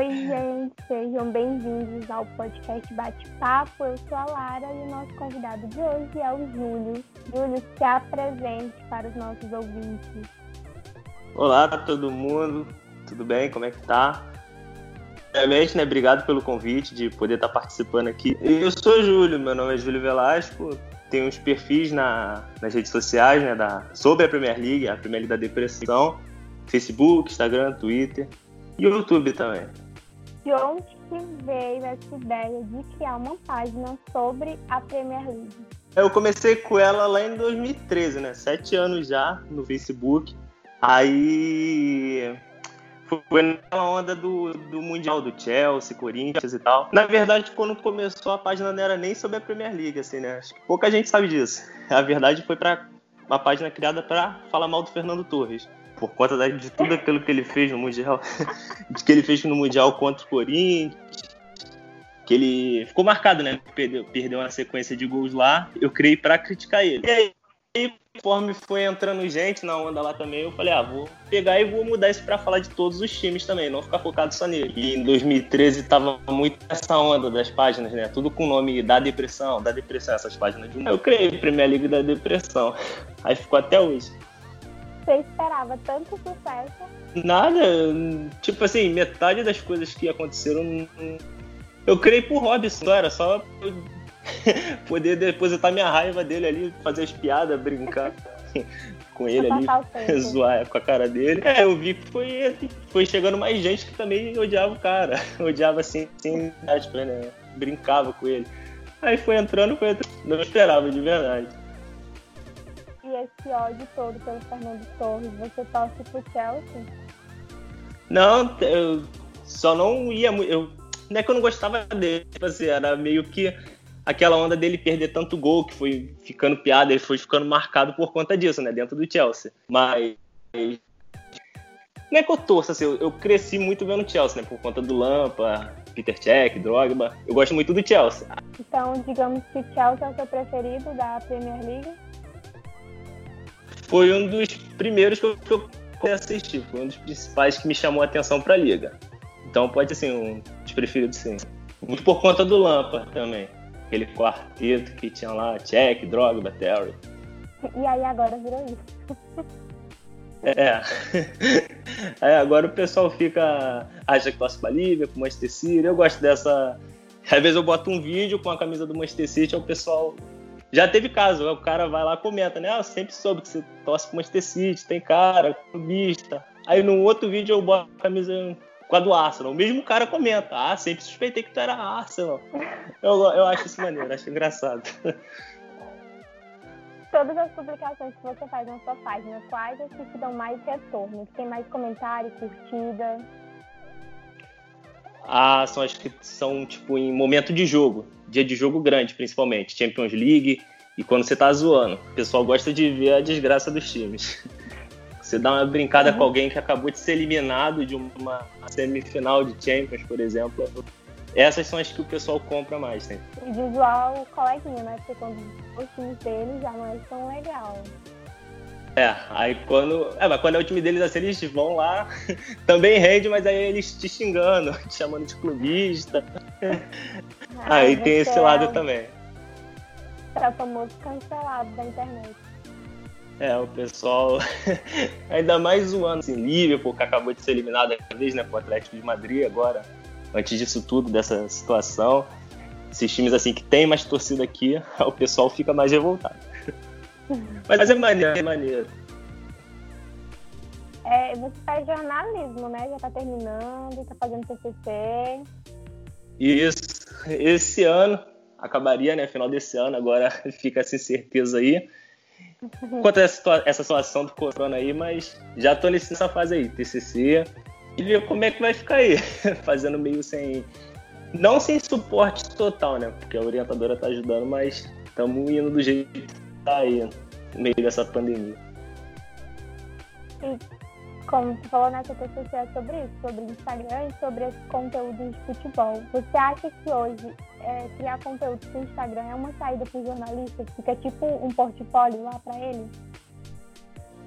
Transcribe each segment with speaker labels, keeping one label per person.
Speaker 1: Oi, gente, sejam bem-vindos ao podcast Bate-Papo. Eu sou a Lara e o nosso convidado de hoje é o Júlio. Júlio, se apresente para os nossos ouvintes.
Speaker 2: Olá todo mundo, tudo bem? Como é que tá? Primeiramente, né, obrigado pelo convite de poder estar participando aqui. Eu sou o Júlio, meu nome é Júlio Velasco, tenho uns perfis na, nas redes sociais, né, da, sobre a Premier League, a Premier League da Depressão, Facebook, Instagram, Twitter e YouTube também.
Speaker 1: De onde que veio essa ideia de criar uma página sobre a Premier League?
Speaker 2: Eu comecei com ela lá em 2013, né? Sete anos já no Facebook. Aí foi na onda do, do Mundial do Chelsea, Corinthians e tal. Na verdade, quando começou a página não era nem sobre a Premier League, assim, né? Acho que pouca gente sabe disso. A verdade foi para uma página criada para falar mal do Fernando Torres. Por conta de tudo aquilo que ele fez no Mundial, de que ele fez no Mundial contra o Corinthians, que ele ficou marcado, né? Perdeu, perdeu uma sequência de gols lá. Eu criei para criticar ele. E aí, conforme foi entrando gente na onda lá também, eu falei, ah, vou pegar e vou mudar isso para falar de todos os times também, não ficar focado só nele. E em 2013 tava muito essa onda das páginas, né? Tudo com o nome da depressão, da depressão, essas páginas de Eu criei Premier League da depressão. Aí ficou até hoje.
Speaker 1: Você esperava tanto sucesso?
Speaker 2: Nada, tipo assim, metade das coisas que aconteceram eu criei por hobby só, era só poder depositar minha raiva dele ali, fazer as piadas, brincar com ele ali, zoar com a cara dele. É, eu vi que foi, foi chegando mais gente que também odiava o cara. Odiava assim, assim, né? Brincava com ele. Aí foi entrando, foi entrando. Não esperava, de verdade.
Speaker 1: Esse ódio todo pelo Fernando Torres, você torce pro Chelsea?
Speaker 2: Não, eu só não ia muito. Eu, não é que eu não gostava dele, tipo assim, era meio que aquela onda dele perder tanto gol, que foi ficando piada, ele foi ficando marcado por conta disso, né? Dentro do Chelsea. Mas. Não é que eu torço, assim, eu, eu cresci muito vendo o Chelsea, né? Por conta do Lampa, Peter Cech, Drogba. Eu gosto muito do Chelsea.
Speaker 1: Então, digamos que o Chelsea é o seu preferido da Premier League?
Speaker 2: Foi um dos primeiros que eu, que eu assistir, foi um dos principais que me chamou a atenção para a liga. Então pode ser assim, um dos preferidos sim. Muito por conta do Lampa também aquele quarteto que tinha lá, Check, Drogba, Terry.
Speaker 1: E aí agora virou isso.
Speaker 2: É. é. Agora o pessoal fica. acha que torce pra Lívia, com o Manchester City. Eu gosto dessa. Às vezes eu boto um vídeo com a camisa do Manchester City, aí o pessoal. Já teve caso, o cara vai lá comenta, né? Ah, eu sempre soube que você torce pro Manchester City, tem cara, clubista. Aí no outro vídeo eu boto a camisa com a do Arsenal. O mesmo cara comenta, ah, sempre suspeitei que tu era Arsenal. Eu, eu acho isso maneiro, acho engraçado.
Speaker 1: Todas as publicações que você faz na sua página, quais as que te dão mais retorno? Que tem mais comentário, curtida?
Speaker 2: Ah, são as que são, tipo, em momento de jogo. Dia de jogo grande, principalmente. Champions League e quando você tá zoando. O pessoal gosta de ver a desgraça dos times. Você dá uma brincada uhum. com alguém que acabou de ser eliminado de uma semifinal de Champions, por exemplo. Essas são as que o pessoal compra mais, né?
Speaker 1: E visual coleguinha, né? Porque quando os times deles já não é tão legal.
Speaker 2: É, aí quando. É, mas quando é o time deles assim, eles vão lá, também rende, mas aí eles te xingando, te chamando de clubista. Ah, aí tem esse é lado também.
Speaker 1: É o famoso cancelado da internet.
Speaker 2: É, o pessoal ainda mais zoando assim, Liverpool, que acabou de ser eliminado outra vez, né, pro Atlético de Madrid agora, antes disso tudo, dessa situação. Esses times assim que tem mais torcida aqui, o pessoal fica mais revoltado. Mas é maneiro, é maneiro.
Speaker 1: É, você faz jornalismo, né? Já tá terminando, tá fazendo TCC.
Speaker 2: Isso. Esse ano, acabaria, né? Final desse ano, agora fica essa incerteza aí quanto a essa, situação do corona aí, mas já tô nessa fase aí, TCC, e ver como é que vai ficar aí, fazendo meio sem. Não sem suporte total, né? Porque a orientadora tá ajudando, mas estamos indo do jeito que tá aí, no meio dessa pandemia.
Speaker 1: E como você falou nessa né, é sobre isso, sobre Instagram e sobre esse conteúdo de futebol. Você acha que hoje é, criar conteúdo para o Instagram é uma saída para o jornalista? Fica tipo um portfólio lá para ele?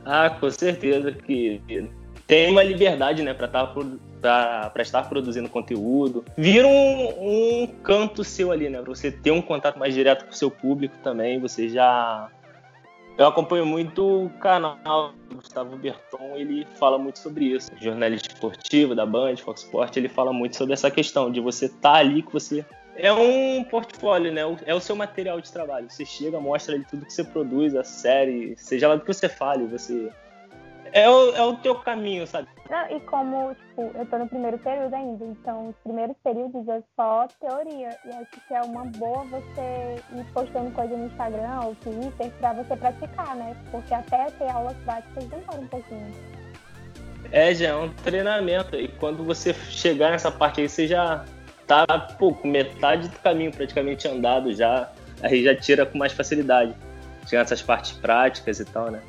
Speaker 2: Ah, com certeza que tem uma liberdade, né, para estar para estar produzindo conteúdo. Vira um, um canto seu ali, né? Você ter um contato mais direto com o seu público também. Você já. Eu acompanho muito o canal do Gustavo Berton, ele fala muito sobre isso. Jornalista esportivo da Band, Fox Sport, ele fala muito sobre essa questão de você estar tá ali, que você é um portfólio, né? É o seu material de trabalho. Você chega, mostra ali tudo que você produz, a série, seja lá do que você fale, você. É o, é o teu caminho, sabe?
Speaker 1: Não, e como, tipo, eu tô no primeiro período ainda, então os primeiros períodos é só teoria. E acho que é uma boa você ir postando coisa no Instagram ou Twitter pra você praticar, né? Porque até ter aulas práticas demora um pouquinho.
Speaker 2: É, já é um treinamento. E quando você chegar nessa parte aí, você já tá pô, com metade do caminho praticamente andado já, aí já tira com mais facilidade. Tinha essas partes práticas e tal, né?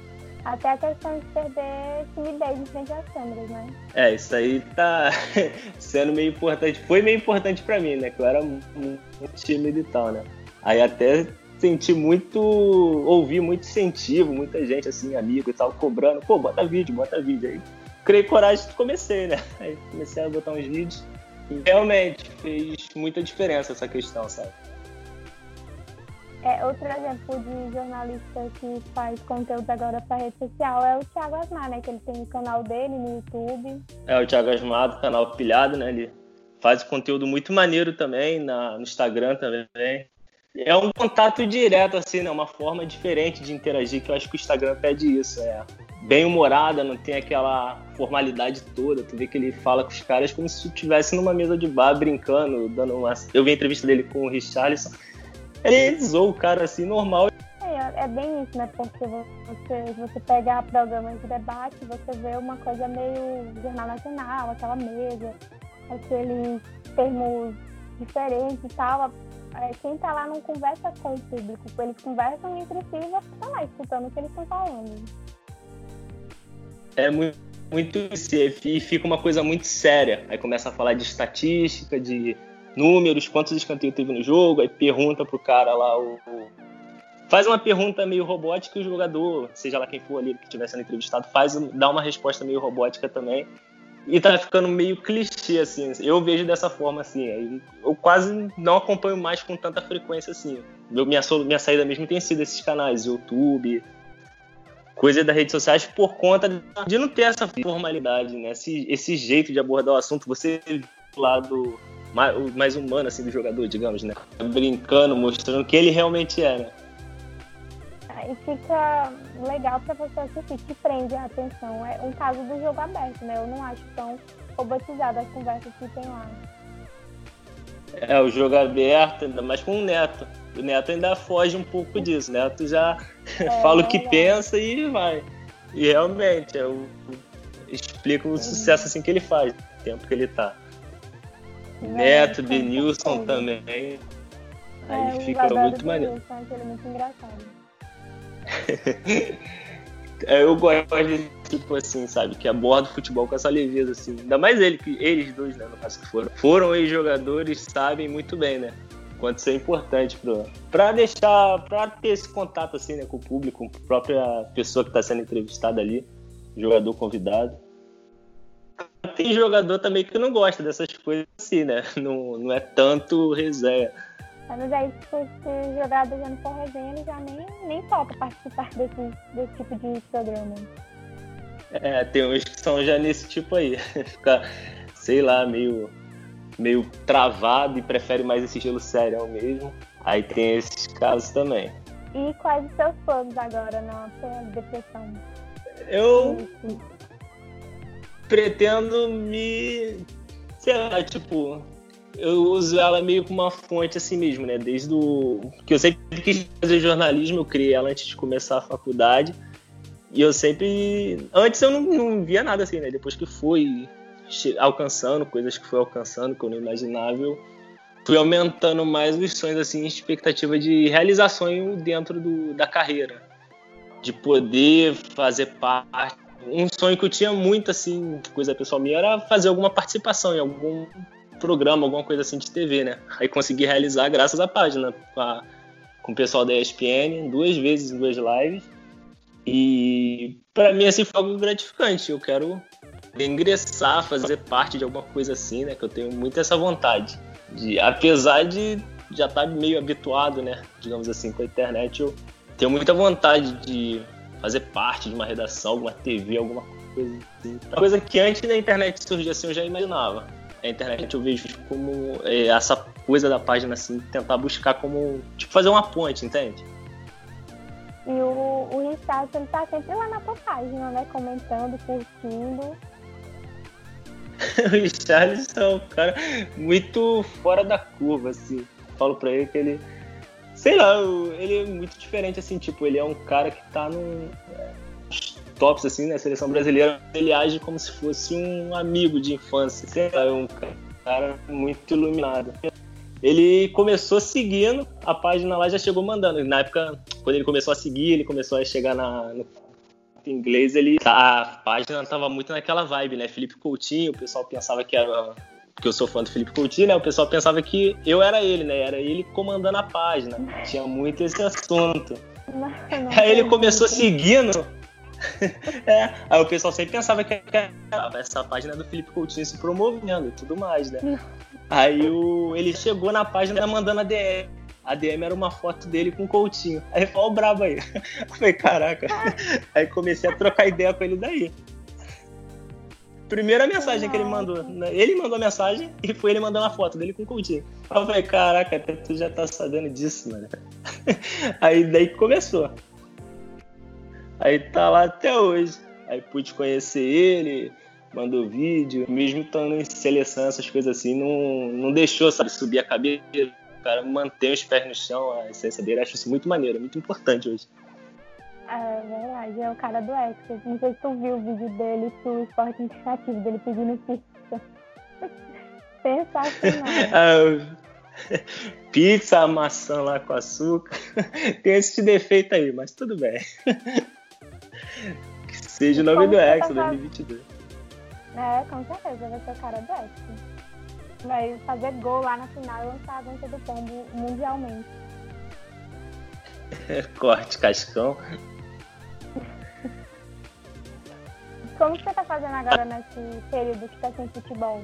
Speaker 1: Até a questão de perder timidez em frente às câmeras, né?
Speaker 2: É, isso aí tá sendo meio importante. Foi meio importante para mim, né? Que eu era muito tímido e tal, né? Aí até senti muito, ouvi muito incentivo, muita gente, assim, amigo e tal, cobrando, pô, bota vídeo, bota vídeo. Aí criei coragem e comecei, né? Aí comecei a botar uns vídeos realmente fez muita diferença essa questão, sabe?
Speaker 1: É, outro exemplo de jornalista que faz conteúdo agora para rede social é o Thiago Asmar, né? Que ele tem o canal dele no YouTube.
Speaker 2: É, o Thiago Asmar, do canal Pilhado, né? Ele faz conteúdo muito maneiro também, na, no Instagram também. É um contato direto, assim, né? Uma forma diferente de interagir, que eu acho que o Instagram pede isso. É bem humorada, não tem aquela formalidade toda. Tu vê que ele fala com os caras como se estivesse numa mesa de bar brincando, dando uma. Eu vi a entrevista dele com o Richarlison. Ele zoou o cara assim, normal.
Speaker 1: É, é bem isso, né? Porque você, você pegar programas de debate, você vê uma coisa meio jornal nacional, aquela mesa, aqueles termos diferentes e tal. É, quem tá lá não conversa com o público, eles conversam entre si e você tá lá escutando o que eles estão falando
Speaker 2: é muito, muito e fica uma coisa muito séria. Aí começa a falar de estatística, de números, quantos escanteios teve no jogo, aí pergunta pro cara lá o, faz uma pergunta meio robótica e o jogador, seja lá quem for ali que estiver sendo entrevistado, faz dá uma resposta meio robótica também. E tá ficando meio clichê, assim. Eu vejo dessa forma, assim. Eu quase não acompanho mais com tanta frequência, assim. Minha, minha saída mesmo tem sido esses canais, YouTube, coisa das redes sociais por conta de não ter essa formalidade, né? Esse, esse jeito de abordar o assunto, você do lado mais, mais humano assim do jogador, digamos, né? Brincando, mostrando que ele realmente é, né?
Speaker 1: E fica legal para você assistir, te prende a atenção. É um caso do jogo aberto, né? Eu não acho tão robotizado as conversas que tem lá.
Speaker 2: É, o jogo aberto, ainda mais com o Neto. O Neto ainda foge um pouco disso. O Neto já é, fala o que é. pensa e vai. E realmente, eu explico o sucesso assim que ele faz, o tempo que ele tá. Neto, Denilson também. Aí
Speaker 1: é,
Speaker 2: fica muito maneiro.
Speaker 1: Ele é muito engraçado.
Speaker 2: É, eu gosto de tipo assim, sabe, que aborda o futebol com essa leveza, assim. Ainda mais ele, que eles dois, né, no caso que foram. Foram ex-jogadores, sabem muito bem, né? Quanto isso é importante pro, pra deixar, pra ter esse contato, assim, né, com o público, com a própria pessoa que tá sendo entrevistada ali, jogador convidado. Tem jogador também que não gosta dessas coisas assim, né? Não, não é tanto resenha.
Speaker 1: Mas aí, se esse jogador já não for resenha, ele já nem, nem toca participar desse, desse tipo de programa.
Speaker 2: É, tem uns que são já nesse tipo aí. Fica, sei lá, meio, meio travado e prefere mais esse estilo sério mesmo. Aí tem esses casos também.
Speaker 1: E quais os seus planos agora na depressão?
Speaker 2: Eu pretendo me. Sei lá, tipo. Eu uso ela meio como uma fonte assim mesmo, né? Desde o. que eu sempre quis fazer jornalismo, eu criei ela antes de começar a faculdade. E eu sempre. Antes eu não, não via nada assim, né? Depois que fui alcançando coisas que fui alcançando, que eu não imaginava, eu fui aumentando mais os sonhos, assim, expectativa de realizar sonho dentro do, da carreira. De poder fazer parte. Um sonho que eu tinha muito, assim, coisa pessoal minha, era fazer alguma participação em algum programa, alguma coisa assim de TV, né? Aí consegui realizar graças à página, com, a, com o pessoal da ESPN, duas vezes em duas lives. E para mim assim foi algo gratificante. Eu quero ingressar, fazer parte de alguma coisa assim, né? Que eu tenho muito essa vontade. De, apesar de já estar tá meio habituado, né? Digamos assim, com a internet, eu tenho muita vontade de fazer parte de uma redação, alguma TV, alguma coisa assim. Uma coisa que antes da internet surgir assim eu já imaginava. A internet eu vejo como é, essa coisa da página assim, tentar buscar como tipo fazer uma ponte, entende?
Speaker 1: E o, o Richard, ele tá sempre lá na tua página, né? Comentando, curtindo. o
Speaker 2: Richard é um cara muito fora da curva, assim. Falo pra ele que ele. Sei lá, ele é muito diferente, assim, tipo, ele é um cara que tá num. É, tops, assim, na seleção brasileira, ele age como se fosse um amigo de infância. Sei lá, é um cara muito iluminado. Ele começou seguindo, a página lá já chegou mandando. Na época, quando ele começou a seguir, ele começou a chegar na, no inglês, ele a página tava muito naquela vibe, né? Felipe Coutinho, o pessoal pensava que era porque eu sou fã do Felipe Coutinho, né? O pessoal pensava que eu era ele, né? Era ele comandando a página. Tinha muito esse assunto. Não, não Aí ele começou seguindo. é, aí o pessoal sempre pensava que essa página do Felipe Coutinho se promovendo e tudo mais, né? Aí o, ele chegou na página mandando a DM. A DM era uma foto dele com o Coutinho. Aí ele falou, o brabo aí. Eu falei, caraca. Aí comecei a trocar ideia com ele daí. Primeira mensagem que ele mandou. Né? Ele mandou a mensagem e foi ele mandando a foto dele com o Coutinho. Eu falei, caraca, tu já tá sabendo disso, mano. Aí daí começou. Aí tá lá até hoje. Aí pude conhecer ele, mandou vídeo, mesmo estando em seleção, essas coisas assim, não, não deixou, sabe, subir a cabeça. O cara mantém os pés no chão, a essência dele. Acho isso muito maneiro, muito importante hoje.
Speaker 1: É verdade, é o cara do Extra. Não sei se tu viu o vídeo dele pro esporte interativo, dele pedindo pizza. Sensacional.
Speaker 2: ah, pizza, maçã lá com açúcar. Tem esse defeito aí, mas tudo bem. que seja o nome do Extra 2022.
Speaker 1: É, com certeza, vai ser o cara desse. Vai fazer gol lá na final e lançar a dança do pombo mundialmente.
Speaker 2: Corte, cascão.
Speaker 1: Como você tá fazendo agora nesse período que tá sem futebol?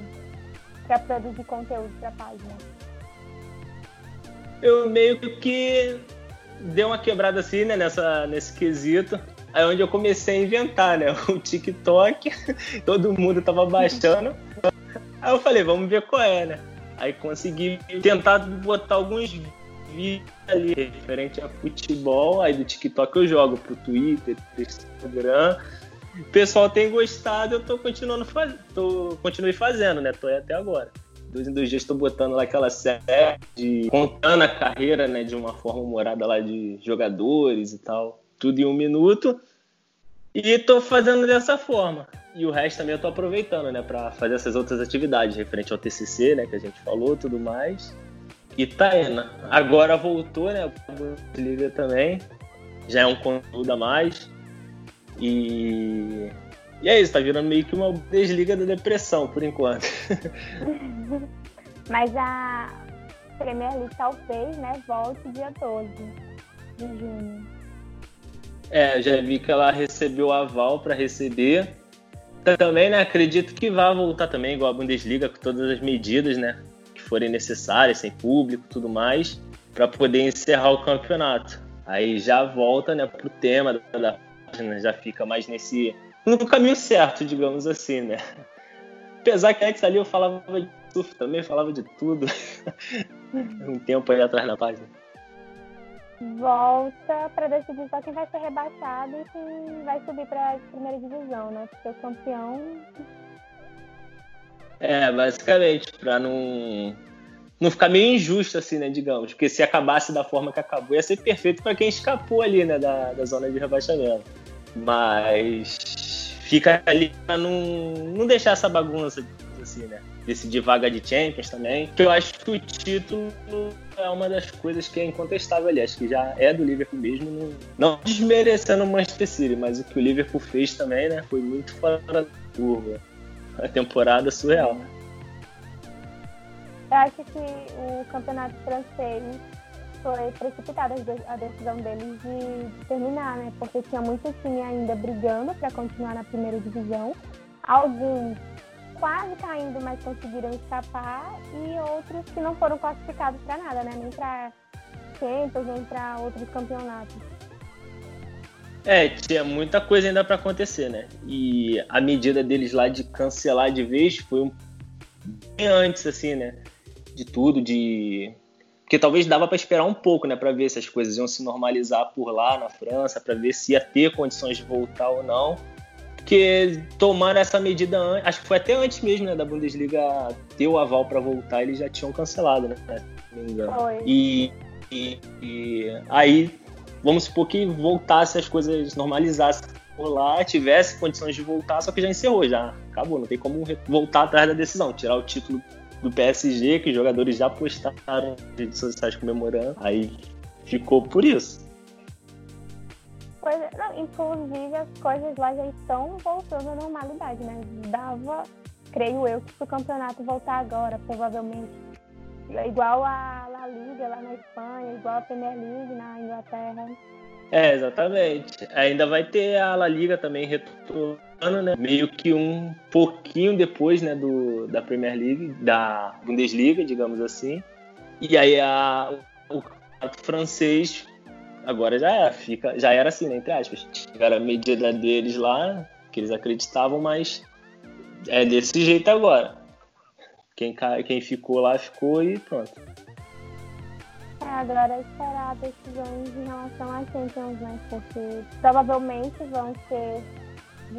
Speaker 1: Pra produzir conteúdo pra página?
Speaker 2: Eu meio que dei uma quebrada assim, né, nessa, nesse quesito. Aí onde eu comecei a inventar, né? O TikTok, todo mundo tava baixando. Aí eu falei, vamos ver qual é, né? Aí consegui tentar botar alguns vídeos ali referente a futebol. Aí do TikTok eu jogo pro Twitter, pro Instagram. O pessoal tem gostado, eu tô continuando fazendo, tô continuei fazendo, né? Tô até agora. Dois em dois dias estou botando lá aquela série de contando a carreira, né, de uma forma humorada lá de jogadores e tal tudo em um minuto. E tô fazendo dessa forma. E o resto também eu tô aproveitando, né, para fazer essas outras atividades referente ao TCC, né, que a gente falou, tudo mais. E tá indo. Agora voltou, né, Liga também. Já é um conteúdo a mais. E e é isso, tá virando meio que uma desliga da depressão por enquanto.
Speaker 1: Mas a Premier League talvez, né, volte dia 12 de junho.
Speaker 2: É, já vi que ela recebeu aval para receber. Também, né, acredito que vai voltar também, igual a Bundesliga, com todas as medidas, né, que forem necessárias, sem público tudo mais, para poder encerrar o campeonato. Aí já volta, né, pro tema da página, já fica mais nesse no caminho certo, digamos assim, né? Apesar que antes ali eu falava de surf também, falava de tudo. um tempo aí atrás na página
Speaker 1: volta para decidir só quem vai ser rebaixado e quem vai subir para a primeira divisão, né? Porque o campeão.
Speaker 2: É, basicamente, para não não ficar meio injusto assim, né, digamos, porque se acabasse da forma que acabou, ia ser perfeito para quem escapou ali, né, da, da zona de rebaixamento. Mas fica ali para não, não deixar essa bagunça assim, né? Decidir vaga de Champions também. Que eu acho que o título é uma das coisas que é incontestável ali. Acho que já é do Liverpool mesmo. Não, não desmerecendo o Manchester City, mas o que o Liverpool fez também, né? Foi muito fora da curva. A temporada surreal.
Speaker 1: Eu acho que o campeonato francês foi precipitada a decisão deles de, terminar, né? Porque tinha muito time ainda brigando para continuar na primeira divisão alguns quase caindo, mas conseguiram escapar, e outros que não foram classificados para nada, né? Nem para Champions, nem para outros campeonatos.
Speaker 2: É, tinha muita coisa ainda para acontecer, né? E a medida deles lá de cancelar de vez foi um bem antes, assim, né? De tudo, de porque talvez dava para esperar um pouco, né, para ver se as coisas iam se normalizar por lá na França, para ver se ia ter condições de voltar ou não. Porque tomaram essa medida antes, acho que foi até antes mesmo, né, da Bundesliga ter o aval para voltar, eles já tinham cancelado, né, se não me engano. E, e, e aí vamos supor que voltasse as coisas normalizassem por lá, tivesse condições de voltar, só que já encerrou, já acabou, não tem como voltar atrás da decisão, tirar o título do PSG, que os jogadores já postaram nas redes sociais comemorando, aí ficou por isso.
Speaker 1: Pois, é, não, inclusive as coisas lá já estão voltando à normalidade, né? Dava, creio eu, que se o campeonato voltar agora, provavelmente, igual a La Liga lá na Espanha, igual a Premier League na Inglaterra.
Speaker 2: É, exatamente. Ainda vai ter a La Liga também retornando, né? Meio que um pouquinho depois, né, do, da Premier League, da Bundesliga, digamos assim. E aí a, o campeonato francês agora já era, fica, já era assim, né, entre aspas. Tiveram a medida deles lá, que eles acreditavam, mas é desse jeito agora. Quem, quem ficou lá, ficou e pronto.
Speaker 1: É, agora é esperar decisões em relação às Champions, né? Porque provavelmente vão ser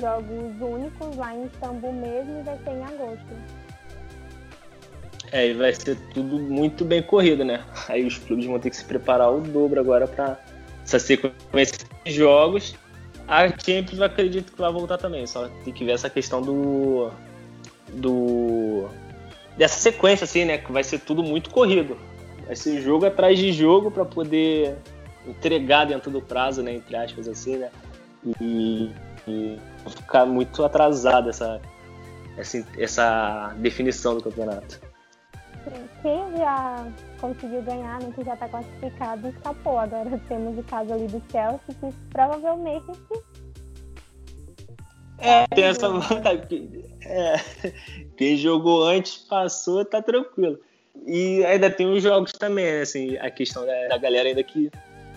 Speaker 1: jogos únicos lá em Istambul mesmo e vai ser em agosto.
Speaker 2: É, e vai ser tudo muito bem corrido, né? Aí os clubes vão ter que se preparar o dobro agora para essa sequência de jogos. A Champions eu acredito que vai voltar também, só tem que ver essa questão do. do dessa sequência, assim, né? Que vai ser tudo muito corrido. Vai ser jogo atrás de jogo para poder entregar dentro do prazo, né? Entre aspas, assim, né? E, e ficar muito atrasado essa, essa, essa definição do campeonato.
Speaker 1: Quem já conseguiu ganhar, né, que já está classificado, escapou. Agora temos o caso ali do Chelsea, que provavelmente.
Speaker 2: É, tem essa vontade. É, quem jogou antes passou, tá tranquilo. E ainda tem os jogos também, né? Assim, a questão da, da galera ainda que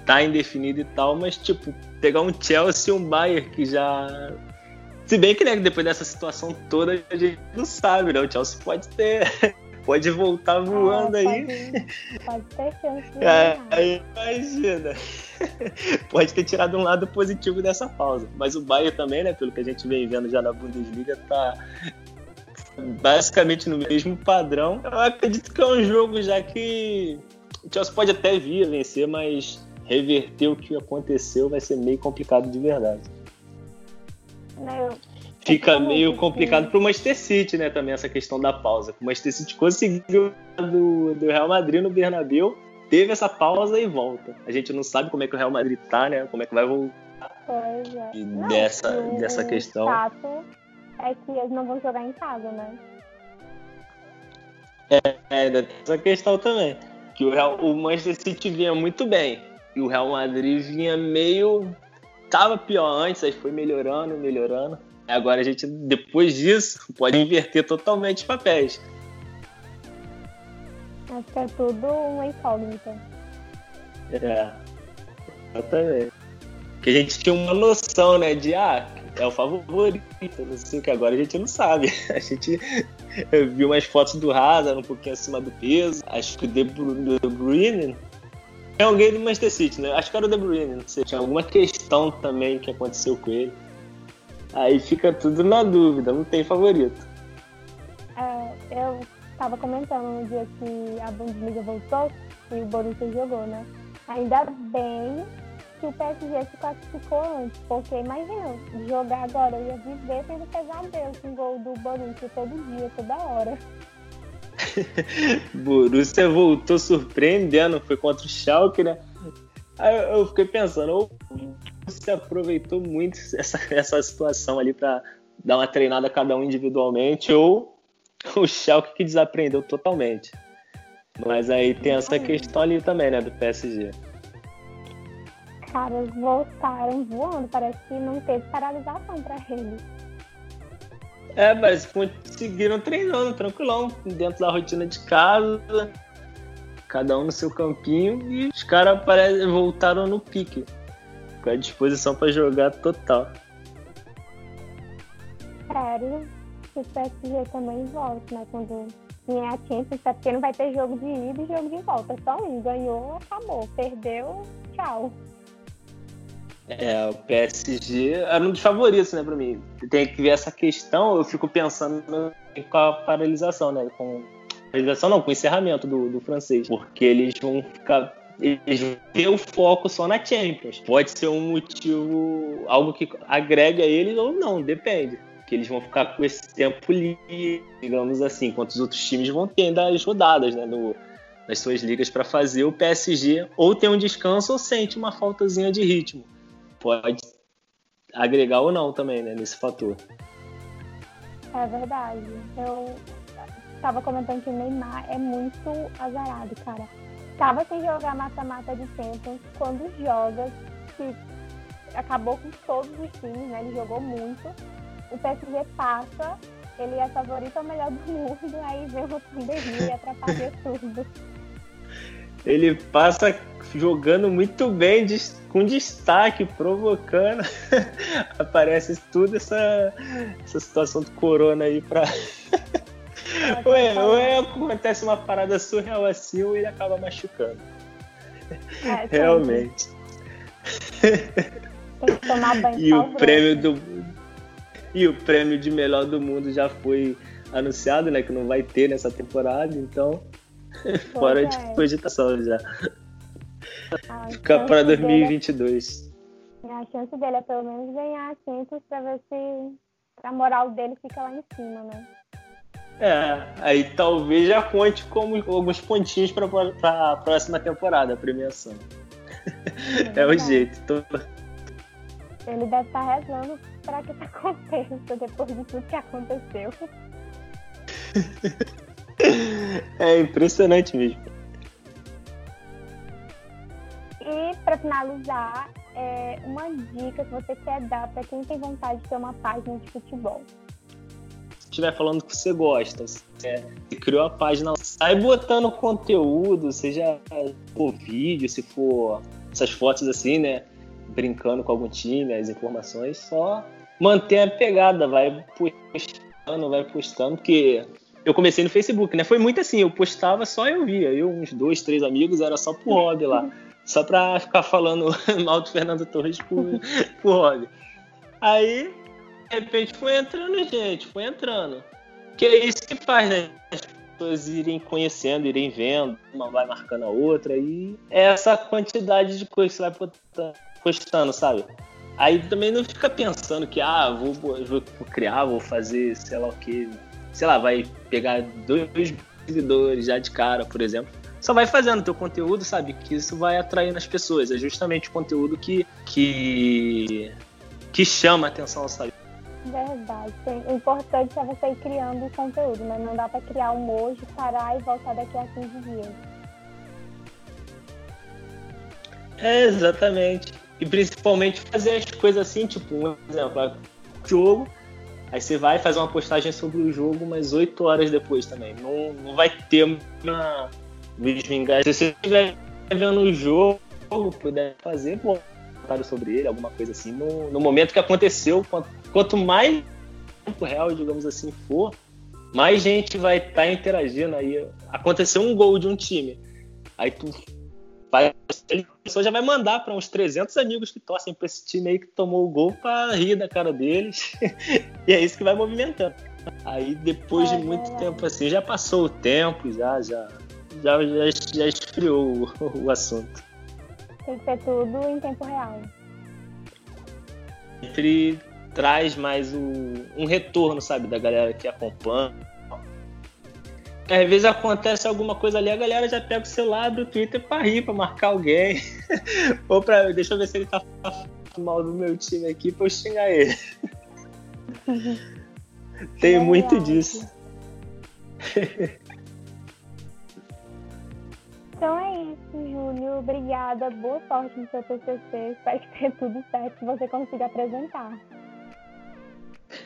Speaker 2: tá indefinido e tal, mas tipo, pegar um Chelsea e um Bayern que já. Se bem que né, depois dessa situação toda a gente não sabe, né? O Chelsea pode ter. pode voltar voando
Speaker 1: é,
Speaker 2: aí.
Speaker 1: Pode, ter chance é,
Speaker 2: aí, imagina. pode ter tirado um lado positivo dessa pausa. Mas o Bayern também, né? Pelo que a gente vem vendo já na Bundesliga, tá basicamente no mesmo padrão. Eu acredito que é um jogo já que o Chelsea pode até vir a vencer, mas reverter o que aconteceu vai ser meio complicado de verdade.
Speaker 1: Meu,
Speaker 2: Fica meio complicado para o Manchester City, né? Também essa questão da pausa. O Manchester City conseguiu do, do Real Madrid no Bernabéu, teve essa pausa e volta. A gente não sabe como é que o Real Madrid tá, né? Como é que vai voltar.
Speaker 1: Pois é.
Speaker 2: Não, dessa, dessa questão.
Speaker 1: Fato é que eles não vão jogar em casa, né?
Speaker 2: É, é essa questão também. Que o, Real, o Manchester City vinha muito bem. E o Real Madrid vinha meio. Tava pior antes, aí foi melhorando, melhorando. Agora a gente, depois disso, pode inverter totalmente os papéis.
Speaker 1: Acho que é tudo uma incógnita.
Speaker 2: É, exatamente. Que a gente tinha uma noção, né, de ah, é o favorito, não sei o que agora a gente não sabe. A gente viu umas fotos do Hazard um pouquinho acima do peso. Acho que o De Bruyne é alguém do Manchester City, né? Acho que era o De Bruyne, não sei. Tinha alguma questão também que aconteceu com ele. Aí fica tudo na dúvida, não tem favorito.
Speaker 1: É, eu estava comentando no dia que a Bundesliga voltou e o Borussia jogou, né? Ainda bem que o PSG se classificou antes, porque imagina, jogar agora, eu ia viver tendo pesadelo com gol do Borussia todo dia, toda hora.
Speaker 2: Borussia voltou surpreendendo, foi contra o Schalke, né? Aí eu fiquei pensando, o Borussia aproveitou muito essa, essa situação ali para dar uma treinada a cada um individualmente, ou o Schalke que desaprendeu totalmente. Mas aí tem essa questão ali também, né, do PSG
Speaker 1: caras voltaram voando. Parece que não teve paralisação para eles.
Speaker 2: É, mas conseguiram treinando, tranquilão, dentro da rotina de casa, cada um no seu campinho, e os caras voltaram no pique, com a disposição para jogar total.
Speaker 1: Sério, o PSG também volta, né? Quando ganhar a Champions, tá? porque não vai ter jogo de ida e jogo de volta. É só um, ganhou, acabou. Perdeu, tchau.
Speaker 2: É, o PSG era um dos favoritos, né, pra mim. Tem que ver essa questão, eu fico pensando com a paralisação, né? Com paralisação não, com o encerramento do, do francês. Porque eles vão ficar. Eles vão ter o foco só na Champions. Pode ser um motivo, algo que agrega eles ou não, depende. Que eles vão ficar com esse tempo livre, digamos assim, enquanto os outros times vão tendo as rodadas, né? No, nas suas ligas para fazer o PSG ou tem um descanso ou sente uma faltazinha de ritmo pode agregar ou não também, né, nesse fator.
Speaker 1: É verdade. Eu tava comentando que o Neymar é muito azarado, cara. Tava sem jogar mata-mata de tempo, quando joga, que acabou com todos os times, né? Ele jogou muito. O PSG passa, ele é favorito ao melhor do mundo, aí vem uma pandemia atrapalha tudo.
Speaker 2: Ele passa jogando muito bem, com destaque, provocando. Aparece tudo essa, essa situação do corona aí pra. ué, ué, acontece uma parada surreal assim ou ele acaba machucando. É, Realmente.
Speaker 1: Tem que tomar banho.
Speaker 2: e o prêmio do. E o prêmio de melhor do mundo já foi anunciado, né? Que não vai ter nessa temporada, então. Fora é. de cogitação já. Fica para 2022.
Speaker 1: Dele, a chance dele é pelo menos ganhar Champions para ver se a moral dele fica lá em cima, né?
Speaker 2: É, aí talvez já conte como alguns pontinhos para a próxima temporada, a premiação. É, é o jeito. Tô...
Speaker 1: Ele deve estar tá rezando para que isso aconteça depois de tudo que aconteceu.
Speaker 2: É impressionante mesmo.
Speaker 1: E para finalizar, é uma dica que você quer dar para quem tem vontade de ter uma página de futebol.
Speaker 2: Se estiver falando que você gosta, você criou a página, sai botando conteúdo, seja por vídeo, se for essas fotos assim, né? Brincando com algum time, as informações, só manter a pegada, vai postando, vai postando, porque eu comecei no Facebook, né? Foi muito assim, eu postava só eu via. Eu, uns dois, três amigos, era só pro hobby lá. Só pra ficar falando mal do Fernando Torres por, por hobby. Aí, de repente, foi entrando gente, foi entrando. Que é isso que faz, né? As pessoas irem conhecendo, irem vendo, uma vai marcando a outra, e é essa quantidade de coisas que você vai postando, sabe? Aí também não fica pensando que, ah, vou, vou criar, vou fazer sei lá o que, sei lá, vai pegar dois seguidores já de cara, por exemplo. Só vai fazendo teu conteúdo, sabe? Que isso vai atraindo as pessoas. É justamente o conteúdo que, que, que chama a atenção, sabe?
Speaker 1: Verdade. O importante é você ir criando o conteúdo, né? Não dá pra criar um hoje, parar e voltar daqui a 15 dias.
Speaker 2: É, exatamente. E principalmente fazer as coisas assim, tipo, um exemplo, jogo, Aí você vai fazer uma postagem sobre o jogo umas 8 horas depois também. Não, não vai ter uma vingagem. Se você estiver vendo o jogo, puder fazer um comentário sobre ele, alguma coisa assim, no, no momento que aconteceu, quanto, quanto mais tempo real, digamos assim, for, mais gente vai estar tá interagindo aí. Aconteceu um gol de um time. Aí tu vai, a pessoa já vai mandar para uns 300 amigos que torcem para esse time aí que tomou o gol para rir da cara deles. e é isso que vai movimentando. Aí depois é, de muito é. tempo assim, já passou o tempo, já já já, já, já esfriou o, o assunto.
Speaker 1: Tem que ser tudo em tempo real.
Speaker 2: Sempre traz mais um retorno, sabe, da galera que acompanha às vezes acontece alguma coisa ali, a galera já pega o celular do Twitter pra rir, pra marcar alguém. Ou pra. Deixa eu ver se ele tá mal do meu time aqui pra eu xingar ele. Tem é muito disso.
Speaker 1: Então é isso, Júlio. Obrigada. Boa sorte no seu TCC. Espero que tenha tudo certo, que você consiga apresentar.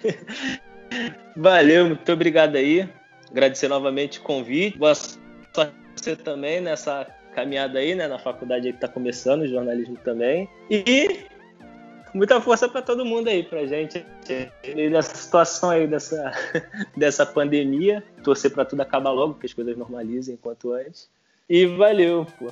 Speaker 2: Valeu, muito obrigado aí. Agradecer novamente o convite. Boa sorte você também nessa caminhada aí, né? Na faculdade aí que tá começando, jornalismo também. E muita força para todo mundo aí, pra gente, nessa situação aí, dessa, dessa pandemia. Torcer para tudo acabar logo, que as coisas normalizem enquanto antes. E valeu, pô.